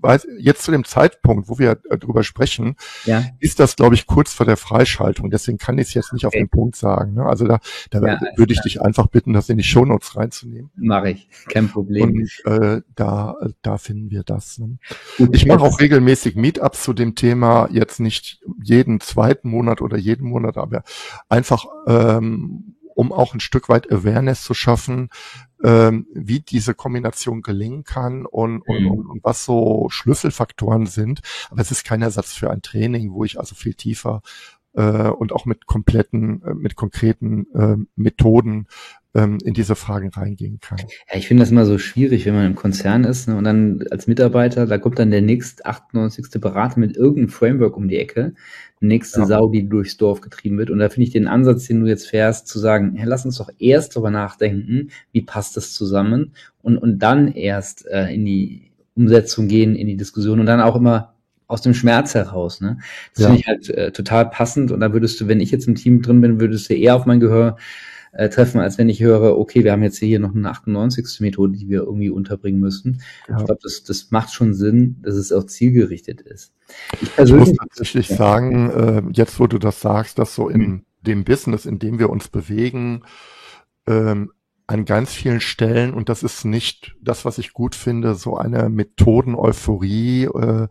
C: weiß, jetzt zu dem Zeitpunkt, wo wir äh, drüber sprechen, ja. ist das, glaube ich, kurz vor der Freischaltung. Deswegen kann ich es jetzt nicht okay. auf den Punkt sagen. Ne? Also da, da ja, würde ich dich einfach bitten, das in die Shownotes reinzunehmen.
B: Mache ich, kein Problem.
C: Und äh, da, da finden wir das. Ne? Gut, ich mache auch regelmäßig Meetups zu dem Thema, jetzt nicht jeden zweiten Monat oder jeden Monat, aber einfach ähm, um auch ein Stück weit Awareness zu schaffen, ähm, wie diese Kombination gelingen kann und, und, mhm. und, und was so Schlüsselfaktoren sind. Aber es ist kein Ersatz für ein Training, wo ich also viel tiefer äh, und auch mit kompletten, äh, mit konkreten äh, Methoden ähm, in diese Fragen reingehen kann.
B: Ja, ich finde das immer so schwierig, wenn man im Konzern ist ne, und dann als Mitarbeiter, da kommt dann der nächste 98. Berater mit irgendeinem Framework um die Ecke, nächste ja. Sau, die durchs Dorf getrieben wird. Und da finde ich den Ansatz, den du jetzt fährst, zu sagen, hey, lass uns doch erst darüber nachdenken, wie passt das zusammen und, und dann erst äh, in die Umsetzung gehen, in die Diskussion und dann auch immer aus dem Schmerz heraus. Ne? Das ja. finde ich halt äh, total passend. Und da würdest du, wenn ich jetzt im Team drin bin, würdest du eher auf mein Gehör äh, treffen, als wenn ich höre, okay, wir haben jetzt hier noch eine 98. Methode, die wir irgendwie unterbringen müssen. Ja. Ich glaube, das, das macht schon Sinn, dass es auch zielgerichtet ist.
C: Ich, ich muss tatsächlich ja. sagen, äh, jetzt wo du das sagst, dass so in mhm. dem Business, in dem wir uns bewegen, ähm, an ganz vielen Stellen, und das ist nicht das, was ich gut finde, so eine Methoden-Euphorie, äh,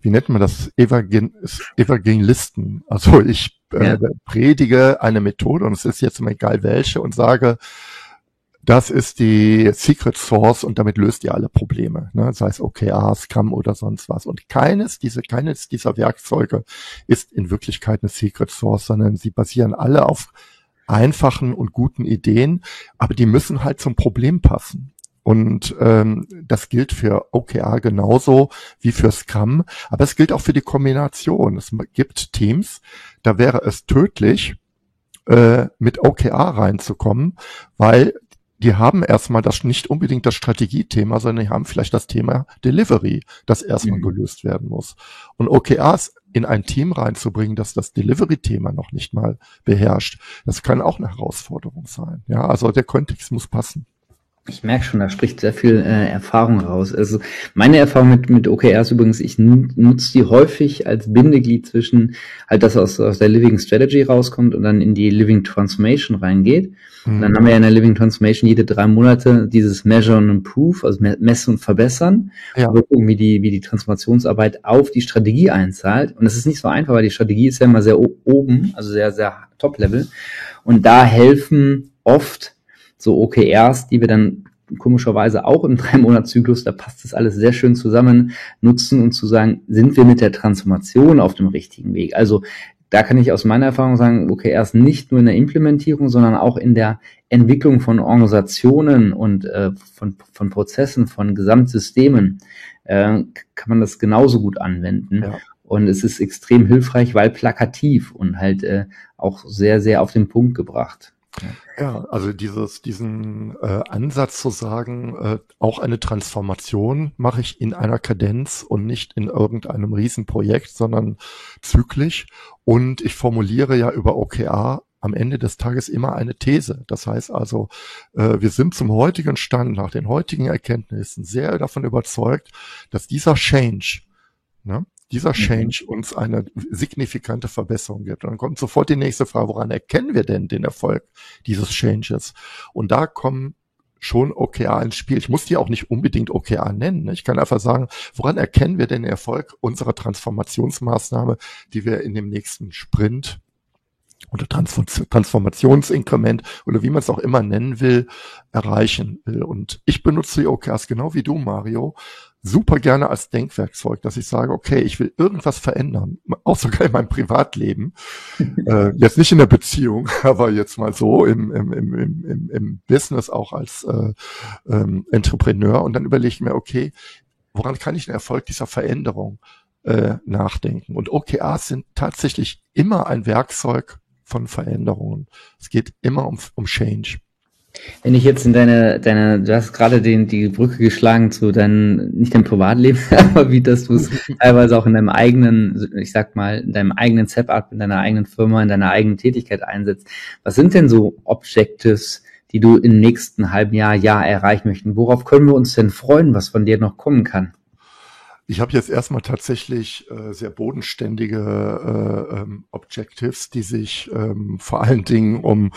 C: wie nennt man das, Evangelisten. Also ich äh, ja. predige eine Methode, und es ist jetzt mal egal welche, und sage, das ist die Secret Source und damit löst ihr alle Probleme, ne? sei es OKR, Scrum oder sonst was. Und keines, diese, keines dieser Werkzeuge ist in Wirklichkeit eine Secret Source, sondern sie basieren alle auf einfachen und guten Ideen, aber die müssen halt zum Problem passen. Und ähm, das gilt für OKR genauso wie für Scrum, aber es gilt auch für die Kombination. Es gibt Teams, da wäre es tödlich, äh, mit OKR reinzukommen, weil die haben erstmal das nicht unbedingt das Strategiethema, sondern die haben vielleicht das Thema Delivery, das erstmal mhm. gelöst werden muss. Und OKRs in ein Team reinzubringen, das das Delivery-Thema noch nicht mal beherrscht, das kann auch eine Herausforderung sein. Ja, also der Kontext muss passen.
B: Ich merke schon, da spricht sehr viel äh, Erfahrung raus. Also meine Erfahrung mit, mit OKRs übrigens, ich nutze die häufig als Bindeglied zwischen halt das aus, aus der Living Strategy rauskommt und dann in die Living Transformation reingeht. Mhm. Dann haben wir ja in der Living Transformation jede drei Monate dieses Measure and Improve, also messen und verbessern, ja. wo gucken, wie die, wie die Transformationsarbeit auf die Strategie einzahlt. Und das ist nicht so einfach, weil die Strategie ist ja immer sehr oben, also sehr, sehr Top-Level. Und da helfen oft so OKRs, die wir dann komischerweise auch im Drei-Monats-Zyklus, da passt das alles sehr schön zusammen, nutzen und zu sagen, sind wir mit der Transformation auf dem richtigen Weg? Also da kann ich aus meiner Erfahrung sagen, okay, erst nicht nur in der Implementierung, sondern auch in der Entwicklung von Organisationen und äh, von, von Prozessen, von Gesamtsystemen äh, kann man das genauso gut anwenden. Ja. Und es ist extrem hilfreich, weil plakativ und halt äh, auch sehr, sehr auf den Punkt gebracht.
C: Ja, also dieses, diesen äh, Ansatz zu sagen, äh, auch eine Transformation mache ich in einer Kadenz und nicht in irgendeinem Riesenprojekt, sondern zyklisch. Und ich formuliere ja über OKR am Ende des Tages immer eine These. Das heißt also, äh, wir sind zum heutigen Stand, nach den heutigen Erkenntnissen sehr davon überzeugt, dass dieser Change, ne, dieser mhm. Change uns eine signifikante Verbesserung gibt. Und dann kommt sofort die nächste Frage, woran erkennen wir denn den Erfolg dieses Changes? Und da kommen schon OKR ins Spiel. Ich muss die auch nicht unbedingt OKR nennen. Ich kann einfach sagen, woran erkennen wir den Erfolg unserer Transformationsmaßnahme, die wir in dem nächsten Sprint oder Transformationsinkrement oder wie man es auch immer nennen will, erreichen will. Und ich benutze die OKRs genau wie du, Mario, super gerne als Denkwerkzeug, dass ich sage, okay, ich will irgendwas verändern, auch sogar in meinem Privatleben, äh, jetzt nicht in der Beziehung, aber jetzt mal so im, im, im, im, im Business auch als äh, ähm, Entrepreneur und dann überlege ich mir, okay, woran kann ich den Erfolg dieser Veränderung äh, nachdenken? Und OKRs sind tatsächlich immer ein Werkzeug von Veränderungen. Es geht immer um, um Change.
B: Wenn ich jetzt in deine, deine, du hast gerade den, die Brücke geschlagen zu deinem, nicht deinem Privatleben, aber wie dass du es teilweise auch in deinem eigenen, ich sag mal, in deinem eigenen Setup, in deiner eigenen Firma, in deiner eigenen Tätigkeit einsetzt. Was sind denn so Objectives, die du im nächsten halben Jahr, Jahr erreichen möchten? Worauf können wir uns denn freuen, was von dir noch kommen kann?
C: Ich habe jetzt erstmal tatsächlich äh, sehr bodenständige äh, ähm, Objectives, die sich ähm, vor allen Dingen um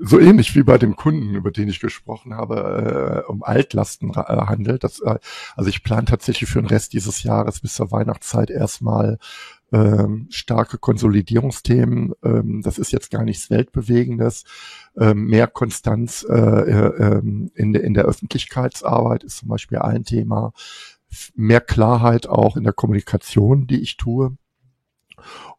C: so ähnlich wie bei dem Kunden, über den ich gesprochen habe, äh, um Altlasten äh, handelt. Das, äh, also ich plane tatsächlich für den Rest dieses Jahres bis zur Weihnachtszeit erstmal ähm, starke Konsolidierungsthemen. Ähm, das ist jetzt gar nichts Weltbewegendes. Ähm, mehr Konstanz äh, äh, ähm, in, in der Öffentlichkeitsarbeit ist zum Beispiel ein Thema. Mehr Klarheit auch in der Kommunikation, die ich tue.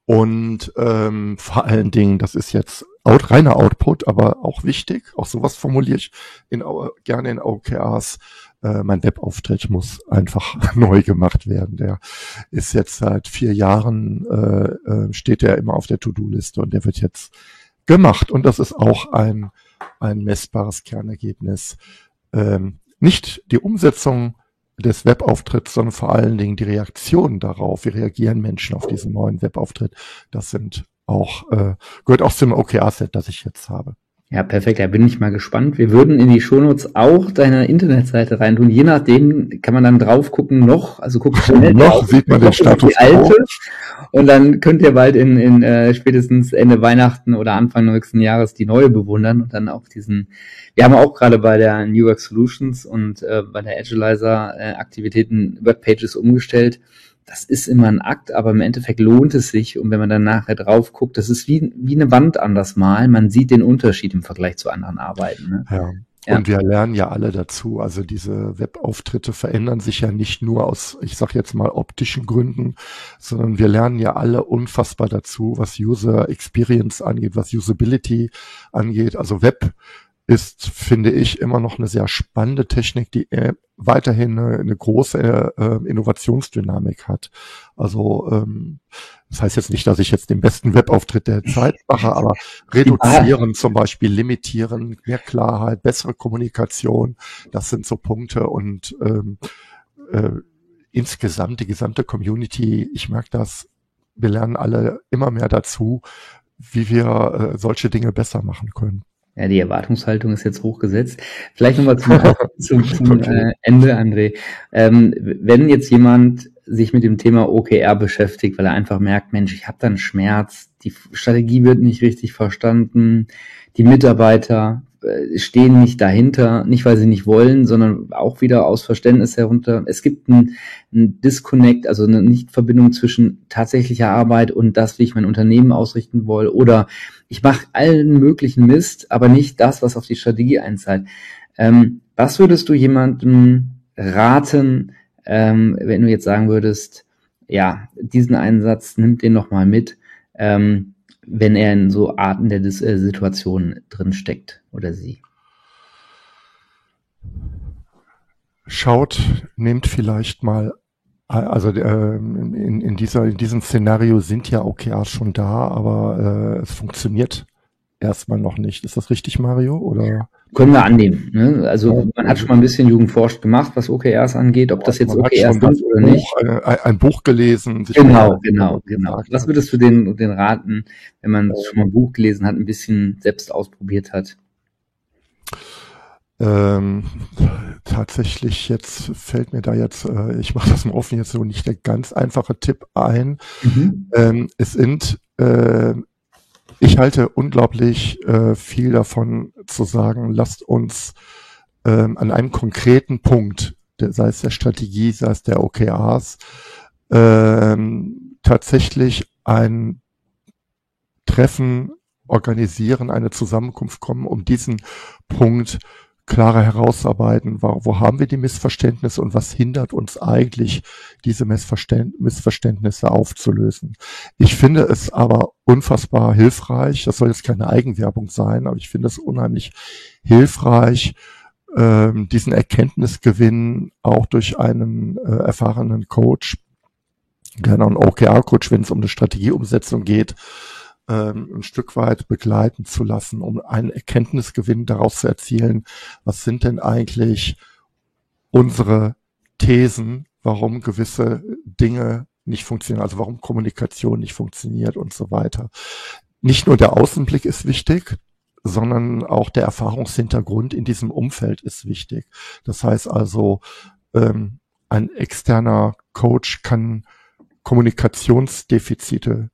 C: Und ähm, vor allen Dingen, das ist jetzt out, reiner Output, aber auch wichtig, auch sowas formuliere ich in, gerne in OKRs, äh, mein Webauftritt muss einfach neu gemacht werden. Der ist jetzt seit vier Jahren, äh, äh, steht er immer auf der To-Do-Liste und der wird jetzt gemacht. Und das ist auch ein, ein messbares Kernergebnis. Ähm, nicht die Umsetzung des Webauftritts, sondern vor allen Dingen die Reaktion darauf. Wie reagieren Menschen auf diesen neuen Webauftritt? Das sind auch, äh, gehört auch zum OKR-Set, das ich jetzt habe.
B: Ja, perfekt. Da bin ich mal gespannt. Wir würden in die Shownotes auch deine Internetseite reintun. Je nachdem kann man dann drauf gucken, noch, also guckt schnell
C: noch drauf, sieht man den Status
B: die alte. Und dann könnt ihr bald in, in äh, spätestens Ende Weihnachten oder Anfang nächsten Jahres die neue bewundern und dann auch diesen. Wir haben auch gerade bei der New Work Solutions und äh, bei der Agilizer äh, Aktivitäten Webpages umgestellt das ist immer ein Akt, aber im Endeffekt lohnt es sich. Und wenn man dann nachher drauf guckt, das ist wie, wie eine Wand an das Mal. Man sieht den Unterschied im Vergleich zu anderen Arbeiten. Ne?
C: Ja. ja. Und wir lernen ja alle dazu. Also diese Webauftritte verändern sich ja nicht nur aus, ich sag jetzt mal, optischen Gründen, sondern wir lernen ja alle unfassbar dazu, was User Experience angeht, was Usability angeht. Also Web ist, finde ich, immer noch eine sehr spannende Technik, die äh, weiterhin eine, eine große äh, Innovationsdynamik hat. Also ähm, das heißt jetzt nicht, dass ich jetzt den besten Webauftritt der Zeit mache, aber reduzieren zum Beispiel, limitieren, mehr Klarheit, bessere Kommunikation, das sind so Punkte und ähm, äh, insgesamt die gesamte Community, ich merke das, wir lernen alle immer mehr dazu, wie wir äh, solche Dinge besser machen können.
B: Ja, die Erwartungshaltung ist jetzt hochgesetzt. Vielleicht nochmal zum, zum, zum äh, Ende, André. Ähm, wenn jetzt jemand sich mit dem Thema OKR beschäftigt, weil er einfach merkt, Mensch, ich habe da einen Schmerz, die Strategie wird nicht richtig verstanden, die Mitarbeiter stehen nicht dahinter, nicht weil sie nicht wollen, sondern auch wieder aus Verständnis herunter. Es gibt ein, ein Disconnect, also eine Nichtverbindung zwischen tatsächlicher Arbeit und das, wie ich mein Unternehmen ausrichten will. Oder ich mache allen möglichen Mist, aber nicht das, was auf die Strategie einzahlt. Ähm, was würdest du jemandem raten, ähm, wenn du jetzt sagen würdest, ja, diesen Einsatz nimmt den nochmal mit, ähm, wenn er in so Arten der Dis äh, Situation drin steckt oder sie.
C: Schaut, nehmt vielleicht mal, also äh, in, in, dieser, in diesem Szenario sind ja OKRs schon da, aber äh, es funktioniert erstmal noch nicht. Ist das richtig, Mario? Oder?
B: Können wir annehmen. Ne? Also ja. man hat schon mal ein bisschen Jugendforscht gemacht, was OKRs angeht, ob das jetzt OKRs sind oder
C: Buch, nicht. Ein, ein, Buch gelesen.
B: genau, genau, genau. Was würdest du den, den raten, wenn man schon mal ein Buch gelesen hat, ein bisschen selbst ausprobiert hat?
C: Ähm, tatsächlich jetzt fällt mir da jetzt, äh, ich mache das mal offen jetzt so nicht der ganz einfache Tipp ein. Mhm. Ähm, es sind äh, ich halte unglaublich äh, viel davon zu sagen, lasst uns ähm, an einem konkreten Punkt, der, sei es der Strategie, sei es der OKRs, ähm, tatsächlich ein Treffen organisieren, eine Zusammenkunft kommen, um diesen Punkt klarer herausarbeiten, wo, haben wir die Missverständnisse und was hindert uns eigentlich, diese Missverständ Missverständnisse aufzulösen. Ich finde es aber unfassbar hilfreich, das soll jetzt keine Eigenwerbung sein, aber ich finde es unheimlich hilfreich, ähm, diesen Erkenntnisgewinn auch durch einen äh, erfahrenen Coach, gerne einen OKR-Coach, wenn es um eine Strategieumsetzung geht, ähm, ein Stück weit begleiten zu lassen, um einen Erkenntnisgewinn daraus zu erzielen, was sind denn eigentlich unsere Thesen, warum gewisse Dinge nicht funktionieren, also warum Kommunikation nicht funktioniert und so weiter. Nicht nur der Außenblick ist wichtig, sondern auch der Erfahrungshintergrund in diesem Umfeld ist wichtig. Das heißt also, ähm, ein externer Coach kann Kommunikationsdefizite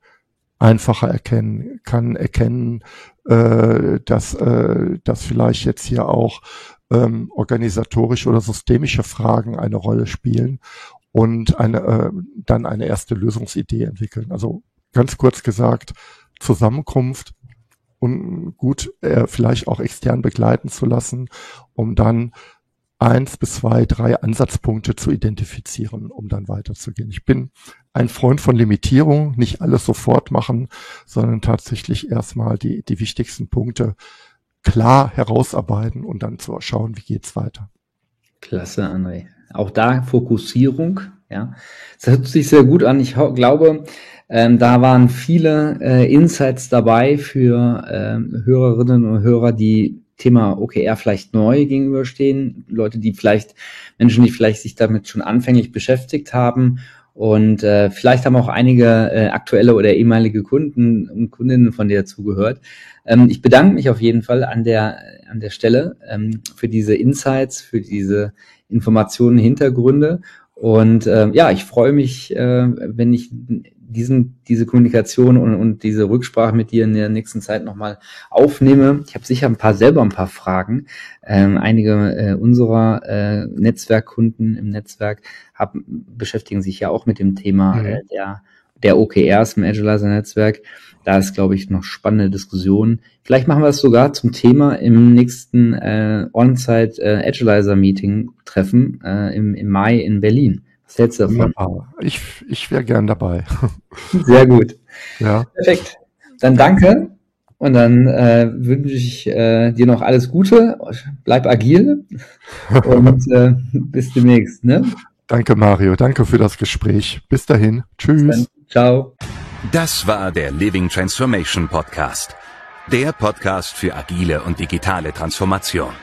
C: einfacher erkennen, kann erkennen, äh, dass, äh, dass vielleicht jetzt hier auch ähm, organisatorische oder systemische Fragen eine Rolle spielen und eine, äh, dann eine erste Lösungsidee entwickeln. Also ganz kurz gesagt, Zusammenkunft und gut äh, vielleicht auch extern begleiten zu lassen, um dann eins bis zwei, drei Ansatzpunkte zu identifizieren, um dann weiterzugehen. Ich bin ein Freund von Limitierung, nicht alles sofort machen, sondern tatsächlich erstmal die, die wichtigsten Punkte klar herausarbeiten und dann zu schauen, wie geht's weiter.
B: Klasse, André. Auch da Fokussierung, ja. Das hört sich sehr gut an. Ich glaube, ähm, da waren viele äh, Insights dabei für ähm, Hörerinnen und Hörer, die Thema OKR vielleicht neu gegenüberstehen, Leute, die vielleicht, Menschen, die vielleicht sich damit schon anfänglich beschäftigt haben und äh, vielleicht haben auch einige äh, aktuelle oder ehemalige Kunden und Kundinnen von dir zugehört. Ähm, ich bedanke mich auf jeden Fall an der, an der Stelle ähm, für diese Insights, für diese Informationen, Hintergründe. Und äh, ja, ich freue mich, äh, wenn ich diesen, diese Kommunikation und, und diese Rücksprache mit dir in der nächsten Zeit nochmal aufnehme. Ich habe sicher ein paar selber ein paar Fragen. Ähm, einige äh, unserer äh, Netzwerkkunden im Netzwerk haben, beschäftigen sich ja auch mit dem Thema mhm. äh, der, der OKRs im Agilizer-Netzwerk. Da ist, glaube ich, noch spannende Diskussion. Vielleicht machen wir es sogar zum Thema im nächsten äh, On-Site äh, Agilizer-Meeting treffen äh, im, im Mai in Berlin.
C: Hältst du davon? Ich, ich wäre gern dabei.
B: Sehr gut. Ja. Perfekt. Dann danke und dann äh, wünsche ich äh, dir noch alles Gute. Bleib agil und äh, bis demnächst. Ne?
C: Danke, Mario. Danke für das Gespräch. Bis dahin. Tschüss.
B: Ciao.
A: Das war der Living Transformation Podcast. Der Podcast für agile und digitale Transformation.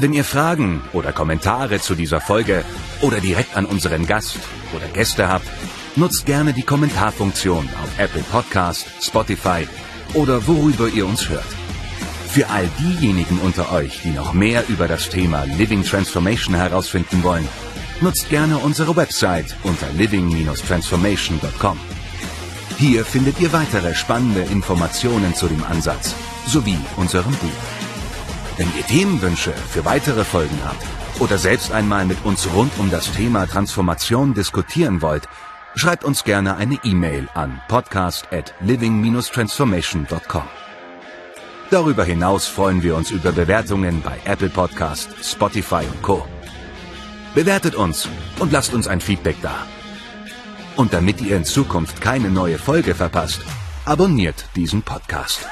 A: Wenn ihr Fragen oder Kommentare zu dieser Folge oder direkt an unseren Gast oder Gäste habt, nutzt gerne die Kommentarfunktion auf Apple Podcast, Spotify oder worüber ihr uns hört. Für all diejenigen unter euch, die noch mehr über das Thema Living Transformation herausfinden wollen, nutzt gerne unsere Website unter living-transformation.com. Hier findet ihr weitere spannende Informationen zu dem Ansatz sowie unserem Buch. Wenn ihr Themenwünsche für weitere Folgen habt oder selbst einmal mit uns rund um das Thema Transformation diskutieren wollt, schreibt uns gerne eine E-Mail an podcast at living-transformation.com. Darüber hinaus freuen wir uns über Bewertungen bei Apple Podcast, Spotify und Co. Bewertet uns und lasst uns ein Feedback da. Und damit ihr in Zukunft keine neue Folge verpasst, abonniert diesen Podcast.